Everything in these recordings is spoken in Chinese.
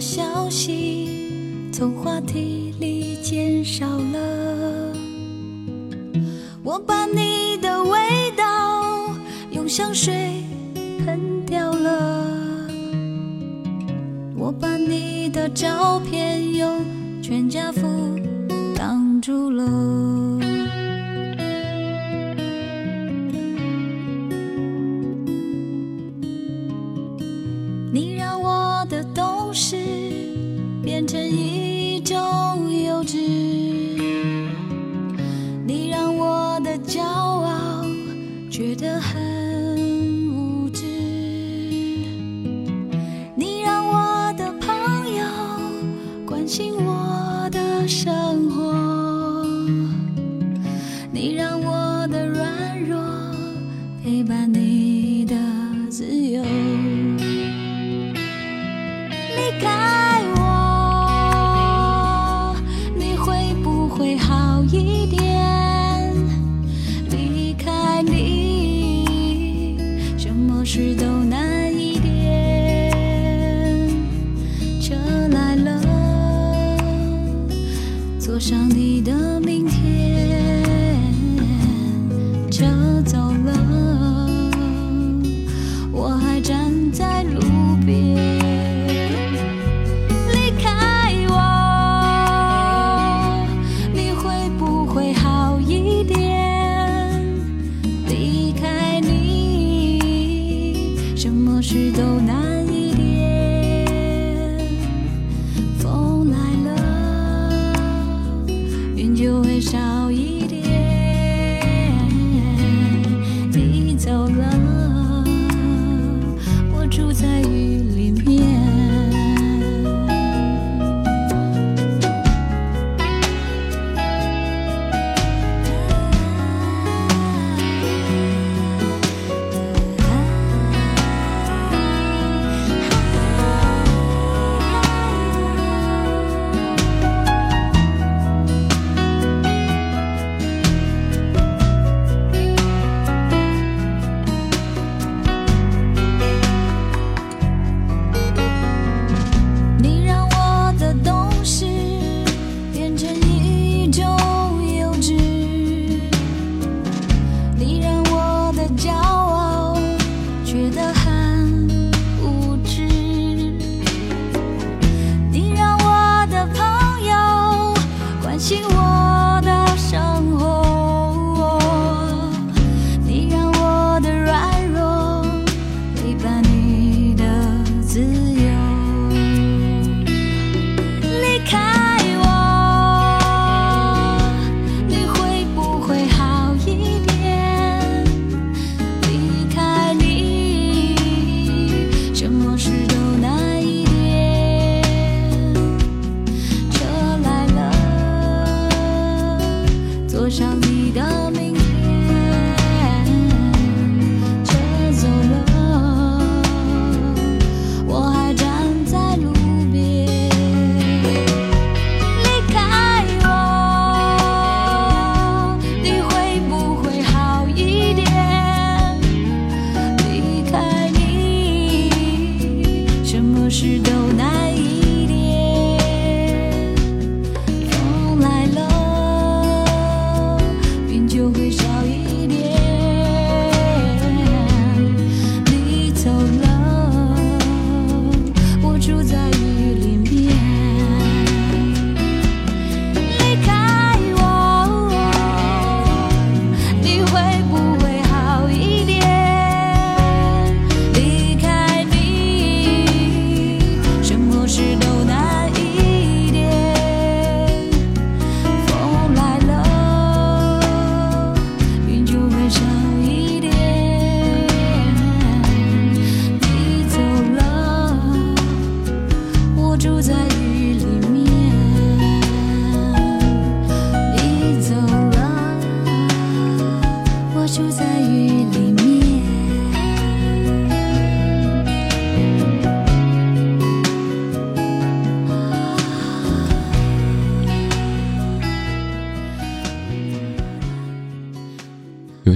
消息从话题里减少了，我把你的味道用香水喷掉了，我把你的照片用全家福我的生活，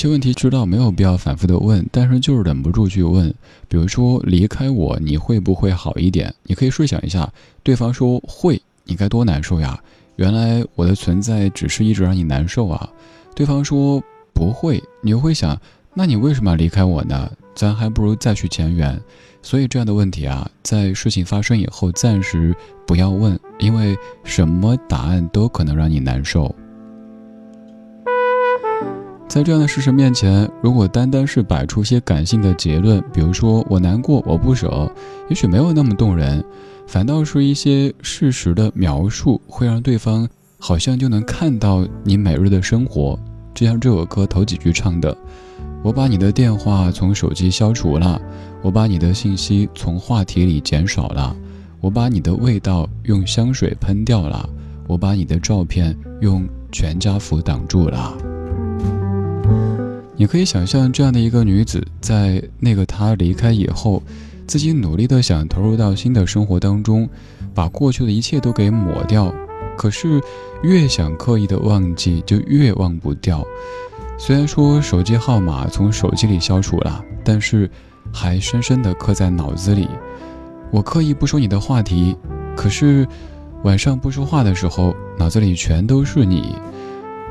些问题知道没有必要反复的问，但是就是忍不住去问。比如说离开我你会不会好一点？你可以试想一下，对方说会，你该多难受呀！原来我的存在只是一直让你难受啊。对方说不会，你又会想，那你为什么要离开我呢？咱还不如再续前缘。所以这样的问题啊，在事情发生以后暂时不要问，因为什么答案都可能让你难受。在这样的事实面前，如果单单是摆出些感性的结论，比如说我难过，我不舍，也许没有那么动人，反倒是一些事实的描述，会让对方好像就能看到你每日的生活。就像这首歌头几句唱的：“我把你的电话从手机消除了，我把你的信息从话题里减少了，我把你的味道用香水喷掉了，我把你的照片用全家福挡住了。”你可以想象这样的一个女子，在那个他离开以后，自己努力的想投入到新的生活当中，把过去的一切都给抹掉。可是越想刻意的忘记，就越忘不掉。虽然说手机号码从手机里消除了，但是还深深的刻在脑子里。我刻意不说你的话题，可是晚上不说话的时候，脑子里全都是你。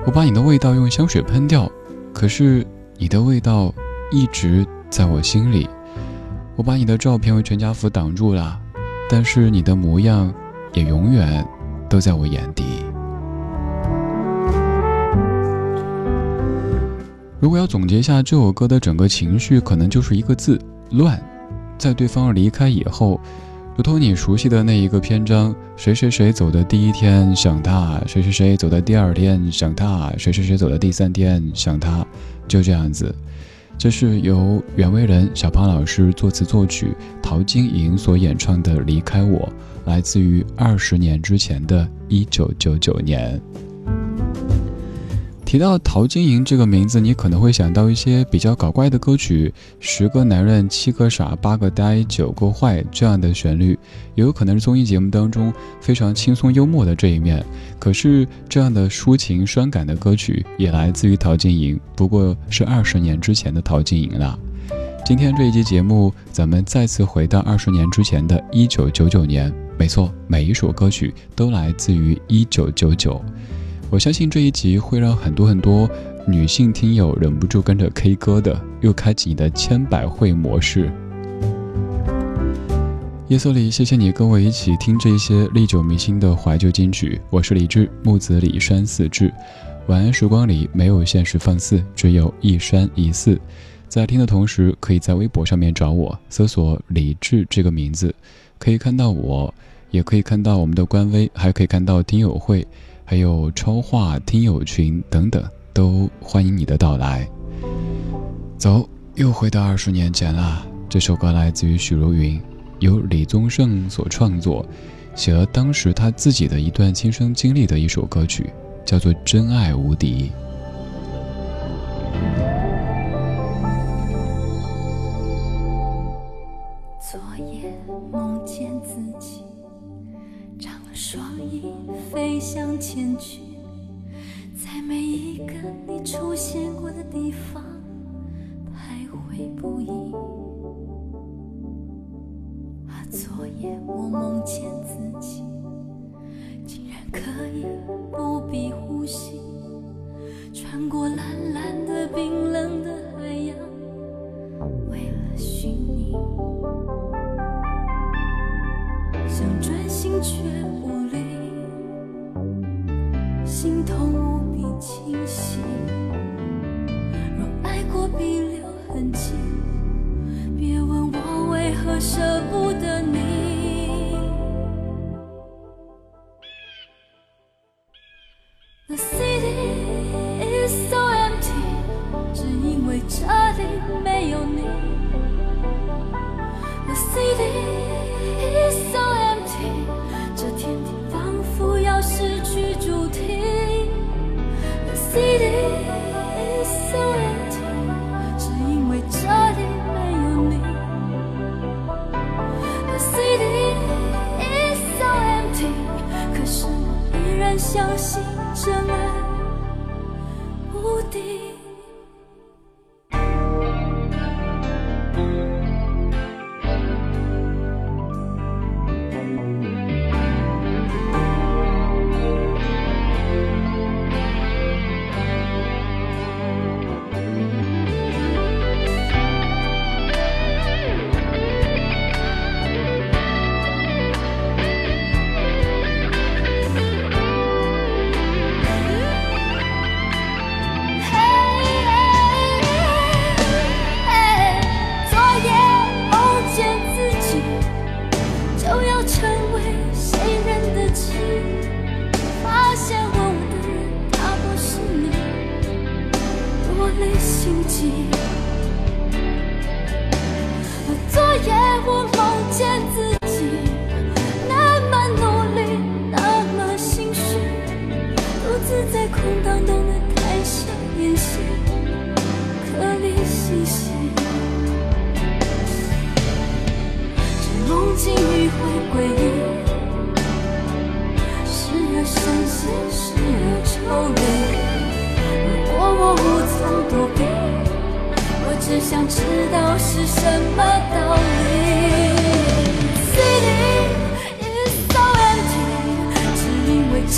我把你的味道用香水喷掉，可是。你的味道一直在我心里，我把你的照片为全家福挡住了，但是你的模样也永远都在我眼底。如果要总结一下这首歌的整个情绪，可能就是一个字：乱。在对方离开以后，如同你熟悉的那一个篇章，谁谁谁走的第一天想他，谁谁谁走的第二天想他，谁谁谁走的第三天想他。就这样子，这是由袁惟仁、小胖老师作词作曲，陶晶莹所演唱的《离开我》，来自于二十年之前的一九九九年。提到陶晶莹这个名字，你可能会想到一些比较搞怪的歌曲，《十个男人七个傻八个呆九个坏》这样的旋律，也有可能是综艺节目当中非常轻松幽默的这一面。可是这样的抒情伤感的歌曲也来自于陶晶莹，不过是二十年之前的陶晶莹了。今天这一期节目，咱们再次回到二十年之前的一九九九年，没错，每一首歌曲都来自于一九九九。我相信这一集会让很多很多女性听友忍不住跟着 K 歌的，又开启你的千百惠模式。夜色里，谢谢你跟我一起听这些历久弥新的怀旧金曲。我是李志，木子李山四志。晚安时光里没有现实放肆，只有一山一寺。在听的同时，可以在微博上面找我，搜索李志这个名字，可以看到我，也可以看到我们的官微，还可以看到听友会。还有超话听友群等等，都欢迎你的到来。走，又回到二十年前了。这首歌来自于许茹芸，由李宗盛所创作，写了当时他自己的一段亲身经历的一首歌曲，叫做《真爱无敌》。别问我为何舍不得在空荡荡的台上演戏，可怜兮兮。这梦境迂回诡异，时而像现实，时而抽离。如果我无从躲避，我只想知道是什么道理。City is so empty，只因为这。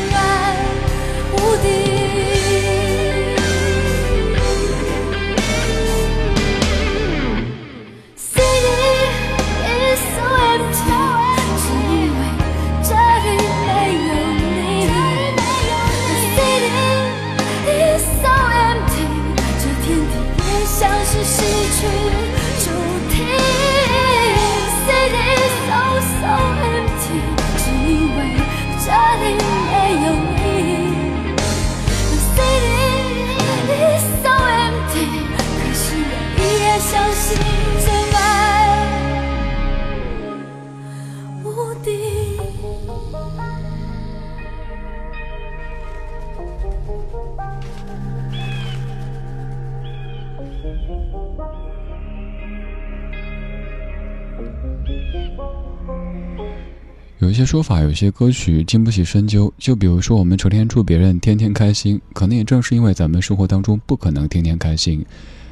有一些说法，有些歌曲经不起深究。就比如说，我们成天祝别人天天开心，可能也正是因为咱们生活当中不可能天天开心。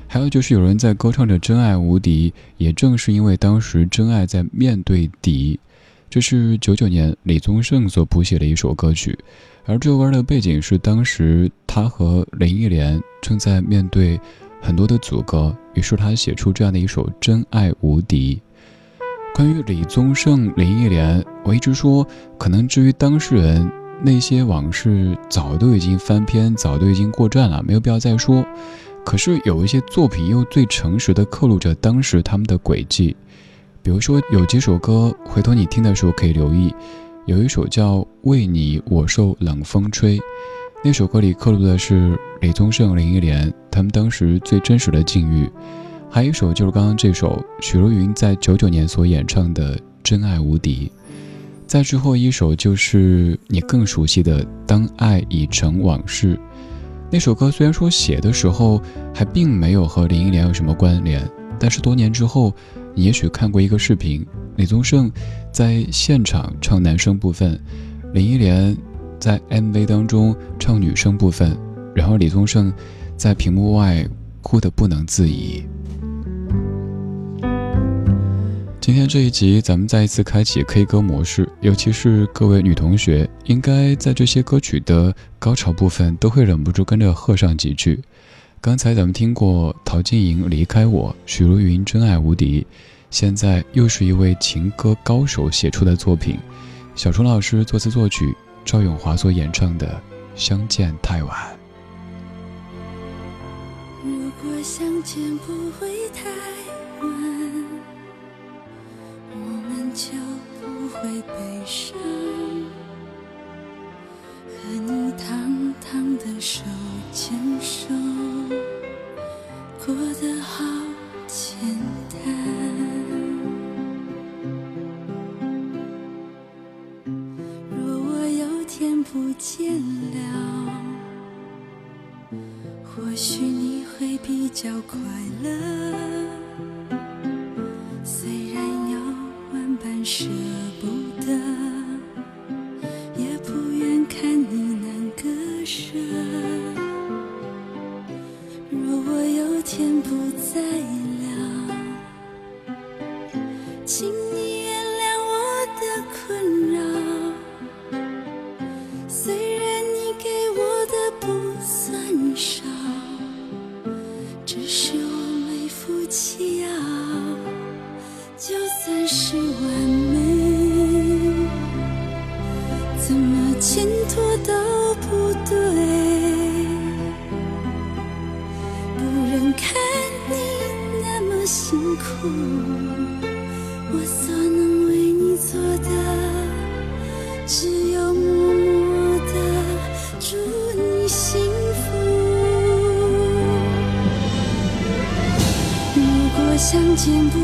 还有就是有人在歌唱着真爱无敌，也正是因为当时真爱在面对敌。这是九九年李宗盛所谱写的一首歌曲，而这首歌的背景是当时他和林忆莲正在面对很多的阻隔，于是他写出这样的一首真爱无敌。关于李宗盛、林忆莲，我一直说，可能至于当事人那些往事，早都已经翻篇，早都已经过站了，没有必要再说。可是有一些作品又最诚实的刻录着当时他们的轨迹，比如说有几首歌，回头你听的时候可以留意，有一首叫《为你我受冷风吹》，那首歌里刻录的是李宗盛、林忆莲他们当时最真实的境遇。还有一首就是刚刚这首许茹芸在九九年所演唱的《真爱无敌》，再之后一首就是你更熟悉的《当爱已成往事》。那首歌虽然说写的时候还并没有和林忆莲有什么关联，但是多年之后，你也许看过一个视频，李宗盛在现场唱男生部分，林忆莲在 MV 当中唱女生部分，然后李宗盛在屏幕外哭得不能自已。今天这一集，咱们再一次开启 K 歌模式，尤其是各位女同学，应该在这些歌曲的高潮部分都会忍不住跟着和上几句。刚才咱们听过陶晶莹《离开我》，许茹芸《真爱无敌》，现在又是一位情歌高手写出的作品，小虫老师作词作曲，赵咏华所演唱的《相见太晚》。了，或许你会比较快乐。虽然有万般舍不得，也不愿看你难割舍。若我有天不在苦，我所能为你做的，只有默默的祝你幸福。如果相见不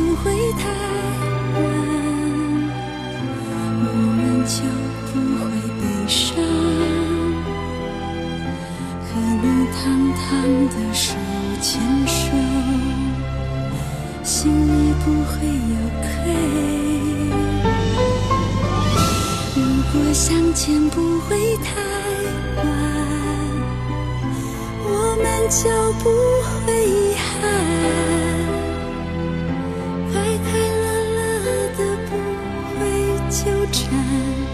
纠缠，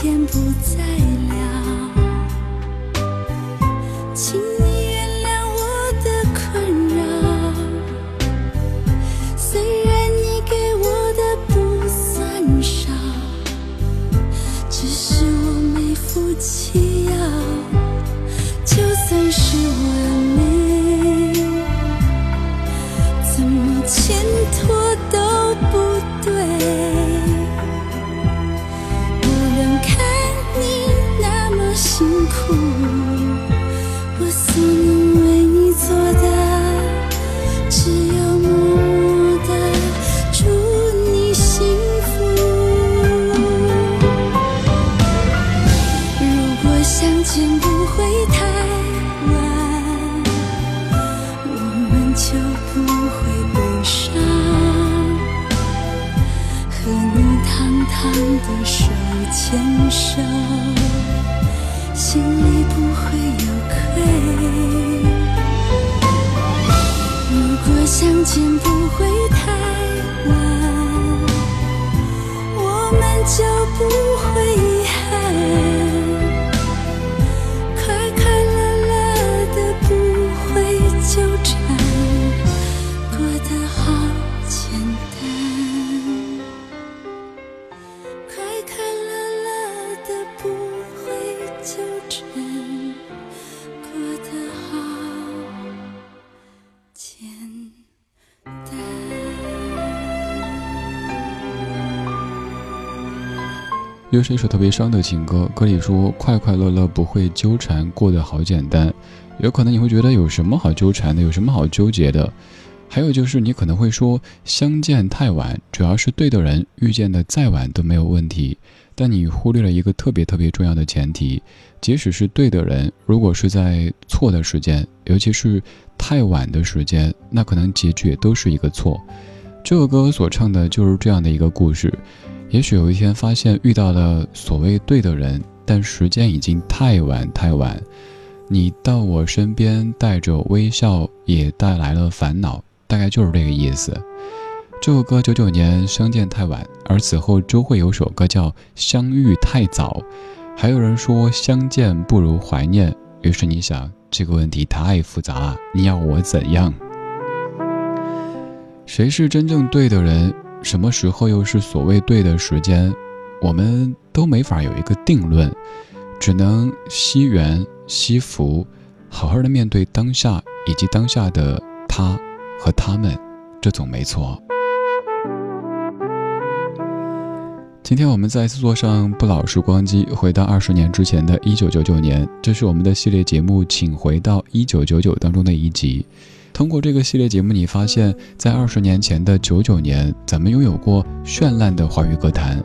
天不再又是一首特别伤的情歌，歌里说快快乐乐不会纠缠，过得好简单。有可能你会觉得有什么好纠缠的，有什么好纠结的？还有就是你可能会说相见太晚，主要是对的人遇见的再晚都没有问题。但你忽略了一个特别特别重要的前提，即使是对的人，如果是在错的时间，尤其是太晚的时间，那可能结局也都是一个错。这首歌所唱的就是这样的一个故事。也许有一天发现遇到了所谓对的人，但时间已经太晚太晚。你到我身边带着微笑，也带来了烦恼，大概就是这个意思。这首歌九九年相见太晚，而此后周慧有首歌叫《相遇太早》，还有人说相见不如怀念。于是你想这个问题太复杂了，你要我怎样？谁是真正对的人？什么时候又是所谓对的时间？我们都没法有一个定论，只能惜缘惜福，好好的面对当下以及当下的他和他们，这总没错。今天我们再次坐上不老时光机，回到二十年之前的一九九九年，这是我们的系列节目《请回到一九九九》当中的一集。通过这个系列节目，你发现，在二十年前的九九年，咱们拥有过绚烂的华语歌坛，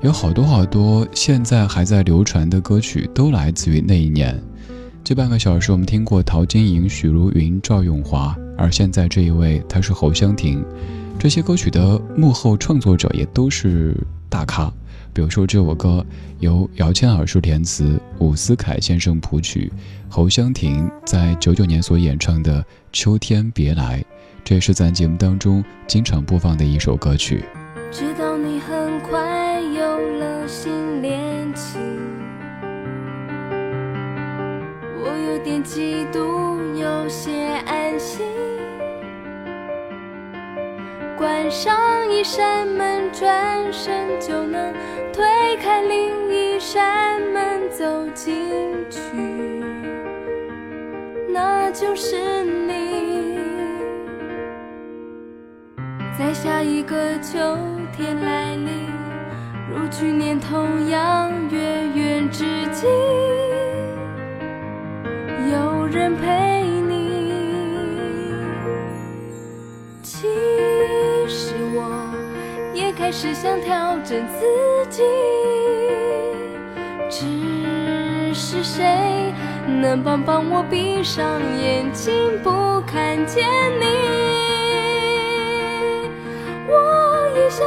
有好多好多现在还在流传的歌曲，都来自于那一年。这半个小时，我们听过陶晶莹、许茹芸、赵咏华，而现在这一位，他是侯湘婷。这些歌曲的幕后创作者也都是大咖。比如说这首歌由姚谦老师填词，伍思凯先生谱曲，侯湘婷在九九年所演唱的《秋天别来》，这也是咱节目当中经常播放的一首歌曲。知道你很快有了新恋情，我有点嫉妒，有些安心。关上一扇门，转身就能推开另一扇门，走进去，那就是你。在下一个秋天来临，如去年同样月圆之际，有人陪你。其实我也开始想调整自己，只是谁能帮帮我闭上眼睛不看见你？我也想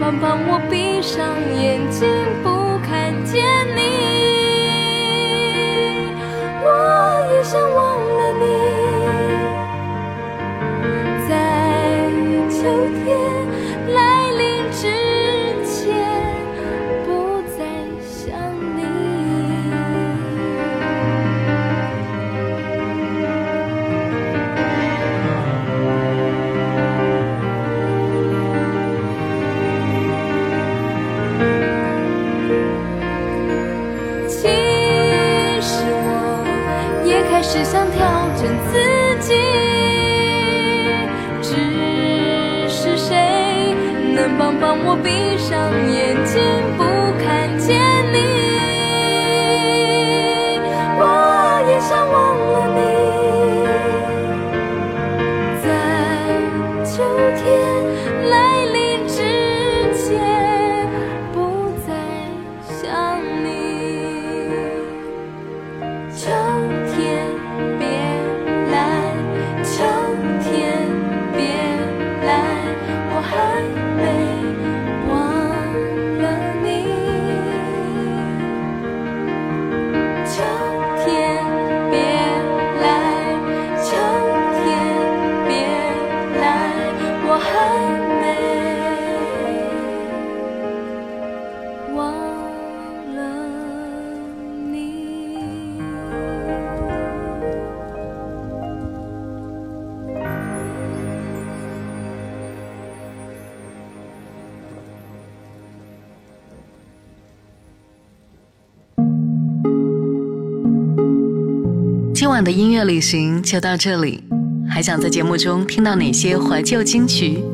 帮帮我闭上眼睛不看见只想调整自己，只是谁能帮帮我闭上眼睛忘了你。今晚的音乐旅行就到这里。还想在节目中听到哪些怀旧金曲？